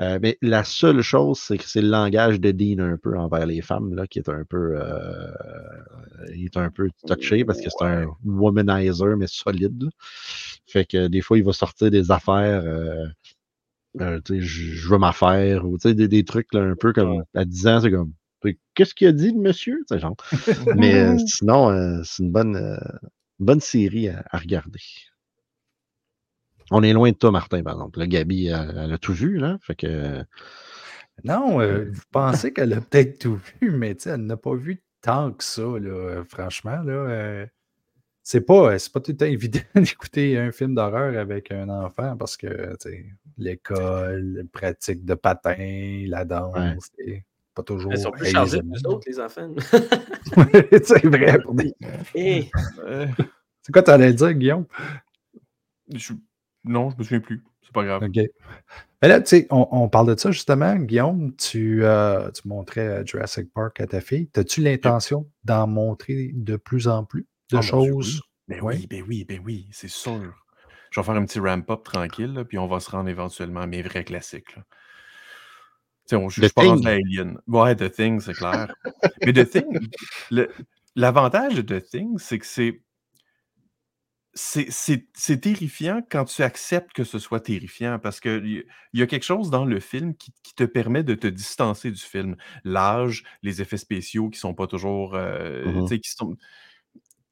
Euh, mais la seule chose, c'est que c'est le langage de Dean un peu envers les femmes, là, qui est un peu, euh, il est un peu touché parce que c'est un womanizer, mais solide. Fait que des fois, il va sortir des affaires, euh, euh, tu sais, je veux m'affaire, ou tu sais, des, des trucs là, un peu comme à 10 ans, c'est comme, qu'est-ce qu'il a dit, le monsieur? Tu sais, genre. Mais euh, <laughs> sinon, euh, c'est une bonne, euh, une bonne série à, à regarder. On est loin de toi, Martin, par exemple. Là, Gabi, elle, elle a tout vu, là. Fait que. Non, euh, vous pensez qu'elle a peut-être tout vu, mais tu sais, elle n'a pas vu tant que ça, là, euh, franchement. Là, euh, c'est pas, euh, c'est pas tout le temps évident <laughs> d'écouter un film d'horreur avec un enfant parce que tu sais, l'école, la pratique de patin, la danse, c'est pas toujours. Ils sont plus chargés que nous autres, les enfants. <laughs> <laughs> c'est vrai. pour des- Eh, Euh, C'est quoi tu allais dire, Guillaume? je- Non, je me souviens plus. C'est pas grave. OK. Mais là, tu sais, on, on parle de ça justement. Guillaume, tu, euh, tu montrais euh, Jurassic Park à ta fille. As-tu l'intention d'en montrer de plus en plus de Ah, Dieu, choses? oui. Ben oui, ben oui, ben oui, c'est sûr. Je vais faire un petit ramp-up tranquille, là, puis on va se rendre éventuellement à mes vrais classiques. là. Tu sais, on- suis pas rendu Alien. Ouais, The Thing, c'est clair. Mais The Thing, l'avantage de The Thing, c'est que c'est. C'est terrifiant quand tu acceptes que ce soit terrifiant parce qu'il y, a quelque chose dans le film qui, qui te permet de te distancer du film. L'âge, les effets spéciaux qui sont pas toujours. euh, tu sais, qui sont,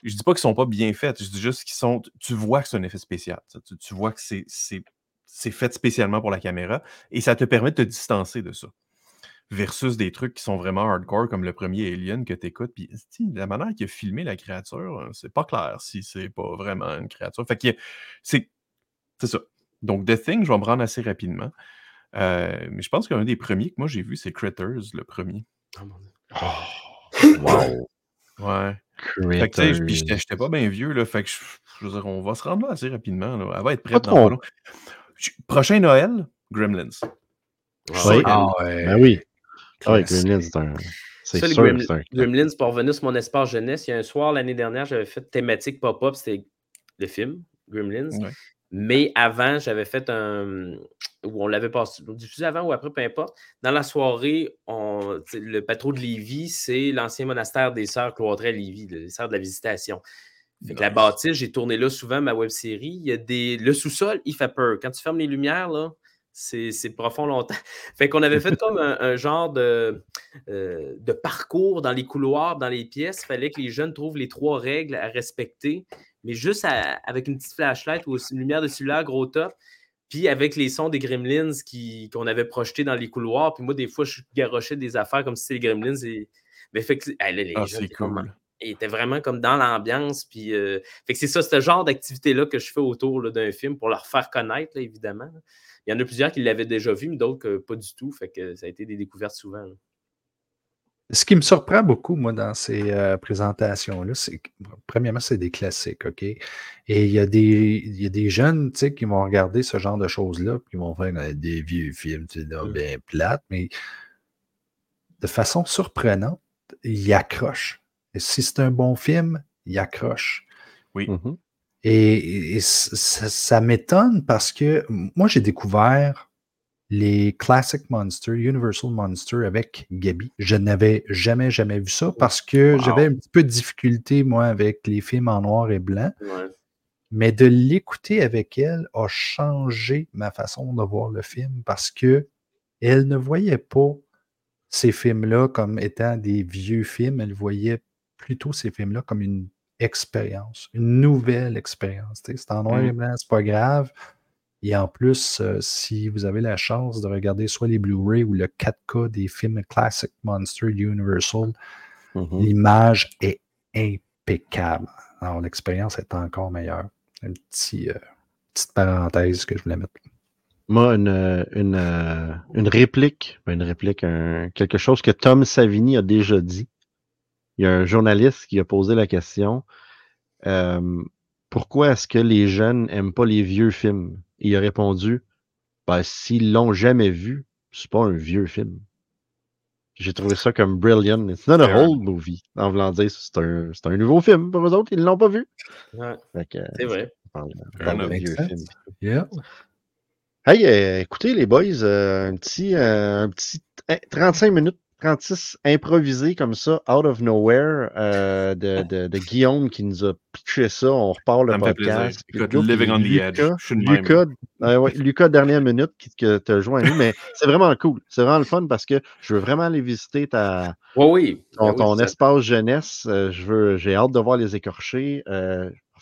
je dis pas qu'ils sont pas bien faits, je dis juste qu'ils sont. Tu vois que c'est un effet spécial. tu vois que c'est fait spécialement pour la caméra et ça te permet de te distancer de ça. Versus des trucs qui sont vraiment hardcore, comme le premier Alien que tu écoutes. Puis, la manière qu'il a filmé la créature, euh, c'est pas clair si c'est pas vraiment une créature. Fait que c'est c'est ça. Donc, The Thing, je vais me rendre assez rapidement. Euh, mais je pense qu'un des premiers que moi j'ai vu, c'est Critters, le premier. oh mon Dieu. wow. Ouais. Fait que, tu sais, puis j'étais Critters. pas bien vieux, là. Fait que je, je veux dire, on va se rendre là assez rapidement. Là. Elle va être Pas prête dans trop. pas long. Je- Prochain Noël, Gremlins. Ah, Oui. Ah ouais. Ben oui. Ah. Gremlins, c'est un. C'est Ça, les sûr Gremlins- que c'est un. Gremlins, pour revenir sur mon espace jeunesse, il y a un soir l'année dernière, j'avais fait thématique pop-up, c'était le film, Gremlins. Ouais. Mais avant, j'avais fait un. où on l'avait passé, diffusé avant ou après, peu importe. Dans la soirée, on, le patron de Lévis, c'est l'ancien monastère des Sœurs Cloîtrées à Lévis, les Sœurs de la Visitation. Fait que la bâtisse, j'ai tourné là souvent ma web série. Il y a des. Le sous-sol, il fait peur. Quand tu fermes les lumières, là, c'est profond longtemps. <laughs> Fait qu'on avait fait comme un, un genre de, euh, de parcours dans les couloirs, dans les pièces. Il fallait que les jeunes trouvent les trois règles à respecter, mais juste à- avec une petite flashlight ou une lumière de cellulaire gros top. Puis avec les sons des gremlins qu'on avait projetés dans les couloirs. Puis moi, des fois, je garochais des affaires comme si c'était les gremlins. Et... Mais fait que, les Ah, jeunes étaient comme- cool. ils étaient vraiment comme dans l'ambiance. Puis, euh, fait que c'est ça, ce genre d'activité-là que je fais autour d'un film pour leur faire connaître, là, évidemment. Il y en a plusieurs qui l'avaient déjà vu, mais d'autres pas du tout. Fait que ça a été des découvertes souvent. là. Ce qui me surprend beaucoup, moi, dans ces euh, présentations-là, c'est que, bon, premièrement, c'est des classiques, OK? Et il y a des, il y a des jeunes, tu sais, qui vont regarder ce genre de choses-là, puis qui vont faire euh, des vieux films, tu sais, là, Mm. bien plates, mais de façon surprenante, ils accrochent. Et si c'est un bon film, ils accrochent. Mhm. Et, ça, ça m'étonne parce que moi, j'ai découvert les Classic Monster, Universal Monster avec Gabi. Je n'avais jamais, jamais vu ça parce que Wow. j'avais un petit peu de difficulté, moi, avec les films en noir et blanc. Ouais. Mais de l'écouter avec elle a changé ma façon de voir le film parce que elle ne voyait pas ces films-là comme étant des vieux films. Elle voyait plutôt ces films-là comme une expérience, une nouvelle expérience. C'est en noir et blanc, c'est pas grave. Et en plus, euh, si vous avez la chance de regarder soit les Blu-ray ou le 4K des films Classic Monster Universal, Mhm. l'image est impeccable. Alors, l'expérience est encore meilleure. Une euh, petite parenthèse que je voulais mettre. Moi, une, euh, une, une réplique, ben, une réplique, un- quelque chose que Tom Savini a déjà dit. Il y a un journaliste qui a posé la question euh, pourquoi est-ce que les jeunes n'aiment pas les vieux films? Il a répondu ben, s'ils l'ont jamais vu, c'est pas un vieux film. J'ai trouvé ça comme brilliant. It's not a un- old movie. En voulant dire, c'est un, c'est un nouveau film pour eux autres, ils l'ont pas vu. Ouais, c'est vrai. parle, parle enough. vieux sense. Yeah. Hey, euh, écoutez les boys, euh, un petit, euh, un petit eh, 35 minutes, 36 improvisé comme ça, out of nowhere, euh, de, <laughs> de, de Guillaume qui nous a pitché ça. On repart le Ça podcast. Écoute, living on the Lucas, edge. Lucas, euh, ouais, <laughs> Lucas, dernière minute, qui que te joint à nous, mais c'est vraiment cool. C'est vraiment le fun parce que je veux vraiment aller visiter ta, Oui, oui. ton, oui, espace jeunesse. Euh, je veux, j'ai hâte de voir les écorchés.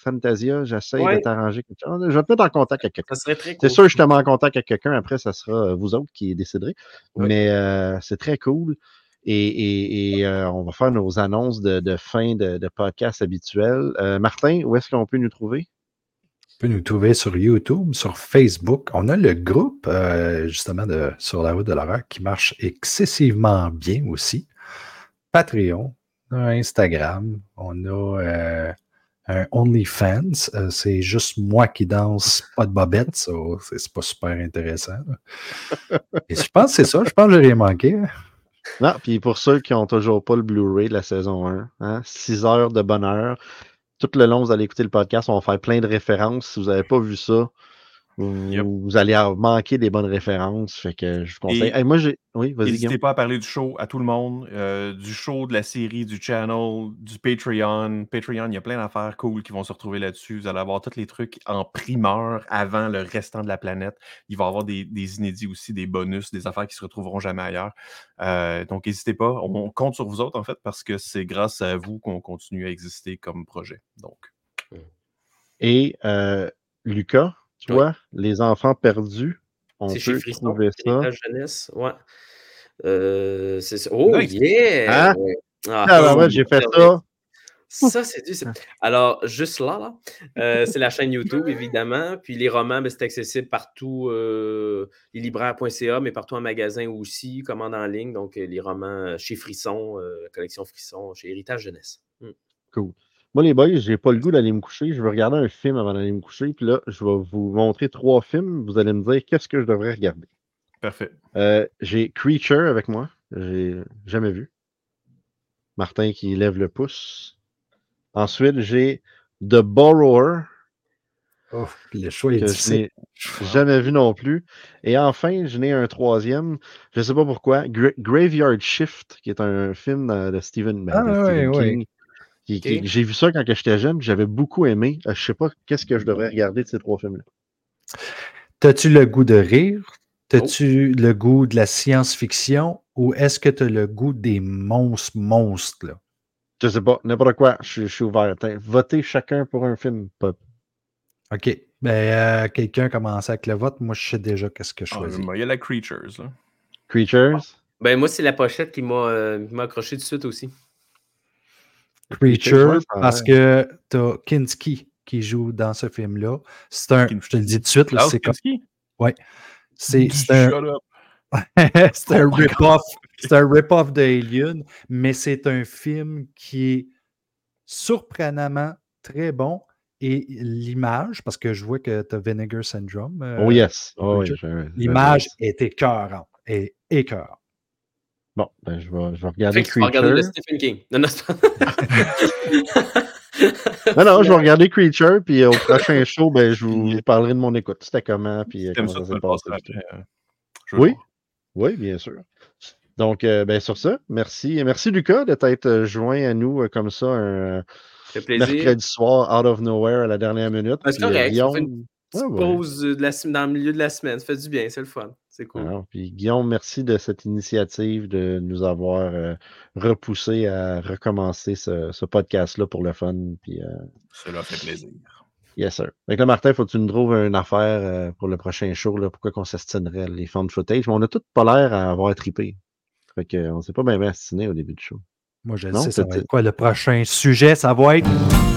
Fantasia, j'essaye Ouais. de t'arranger quelque chose. Je vais te mettre en contact avec quelqu'un. Ça serait très cool. C'est sûr que je te mets en contact avec quelqu'un. Après, ça sera euh, vous autres qui déciderez. Mais euh, c'est très cool. Et, et- et, euh, on va faire nos annonces de, de fin de, de podcast habituels. Euh, Martin, où est-ce qu'on peut nous trouver? Tu peux nous trouver sur YouTube, sur Facebook. On a le groupe, euh, justement, de, sur la route de l'horreur qui marche excessivement bien aussi. Patreon, on Instagram, on a euh, un OnlyFans. Euh, c'est juste moi qui danse, <laughs> pas de bobette. ça, c'est pas super intéressant. là. Et je pense que c'est ça. Je pense que j'ai rien manqué. hein. Non, puis pour ceux qui n'ont toujours pas le Blu-ray de la saison 1, hein, 6 heures de bonheur. Tout le long, vous allez écouter le podcast. On va faire plein de références. Si vous n'avez pas vu ça, vous, Yep. vous allez manquer des bonnes références. Fait que je vous conseille. Et- Hey, moi, j'ai. Oui, vas-y, N'hésitez pas à parler du show à tout le monde, euh, du show, de la série, du channel, du Patreon. Patreon, il y a plein d'affaires cool qui vont se retrouver là-dessus. Vous allez avoir tous les trucs en primeur avant le restant de la planète. Il va y avoir des, des inédits aussi, des bonus, des affaires qui se retrouveront jamais ailleurs. Euh, donc, n'hésitez pas. On, on compte sur vous autres, en fait, parce que c'est grâce à vous qu'on continue à exister comme projet. Donc, Et euh, Lucas, toi, les enfants perdus, on C'est chez peut Frisson, trouver ça. Jeunesse. Ouais. Euh, c'est ça. Oh, Nice. yeah! Hein? Ouais. Ah, ben ouais, j'ai fait ça. Ça, c'est du. <laughs> Alors, juste là, là euh, c'est la chaîne YouTube, évidemment. Puis les romans, ben, c'est accessible partout, euh, leslibraires.ca, mais partout en magasin aussi, commande en ligne. Donc, euh, les romans chez Frisson, euh, la collection Frisson, chez Héritage Jeunesse. Hmm. Cool. Moi, les boys, j'ai pas le goût d'aller me coucher. Je vais regarder un film avant d'aller me coucher. Puis là, je vais vous montrer trois films. Vous allez me dire qu'est-ce que je devrais regarder. parfait. Euh, j'ai Creature avec moi. J'ai jamais vu. Martin qui lève le pouce. Ensuite, j'ai The Borrower, Oh, le choix est que je difficile. n'ai jamais vu non plus. Et enfin, je n'ai un troisième. Je ne sais pas pourquoi. Gra- Graveyard Shift, qui est un film de, Stephen, Ah, de Stephen. King. J'ai vu ça quand j'étais jeune, puis j'avais beaucoup aimé. Euh, je sais pas qu'est-ce que je devrais regarder de ces trois films-là. T'as-tu le goût de rire? T'as-tu le goût de la science-fiction? Ou est-ce que tu as le goût des monstres monstres? Là? Je sais pas, n'importe quoi. Je, suis- je suis ouvert. Votez chacun pour un film. Pas- OK. Ben, euh, quelqu'un commence avec le vote. Moi, je sais déjà qu'est-ce que je Ah, choisis. Il y a la Creatures. Là. Creatures? Ben, moi, c'est la pochette qui m'a euh, qui m'a accroché tout de suite aussi. Creature, parce que tu as Kinski qui joue dans ce film-là. C'est un, je te le dis tout de suite, là, c'est comme, c'est un, <laughs> c'est un Oh rip-off. <laughs> C'est un rip-off d'Alien, mais c'est un film qui est surprenamment très bon. Et l'image, parce que je vois que tu as Vinegar Syndrome. euh, oh yes. Oh, oui, L'image est écœurante. Et écœurante. Bon, ben, je, vais, je vais regarder Fait que tu vas regarder le Stephen King. Non, non. <laughs> Non, non, je vais regarder Creature, puis euh, au prochain show, ben, je vous parlerai de mon écoute. C'était comment, puis euh, comment ça, s'est passé. euh, Oui, voir. oui, bien sûr. Donc, euh, ben, sur ça, merci. Merci, Lucas, de t'être joint à nous euh, comme ça un mercredi soir, out of nowhere, à la dernière minute. C'est Puis, correct, Guillaume, une Ouais, Petite ouais. pause de la, sem- dans le milieu de la semaine. Ça fait du bien, c'est le fun. C'est cool. Alors, puis Guillaume, merci de cette initiative de nous avoir euh, repoussé à recommencer ce, ce podcast-là pour le fun. Puis, euh, Cela fait plaisir. Yes, sir. Que là, Martin, faut que tu nous trouves une affaire euh, pour le prochain show, là, pourquoi qu'on s'astinerait les found footage. Mais on a tous pas l'air à avoir trippé. Fait que, on s'est pas bien astiné au début du show. Moi, je Non, sais, ça va être quoi le prochain sujet? Ça va être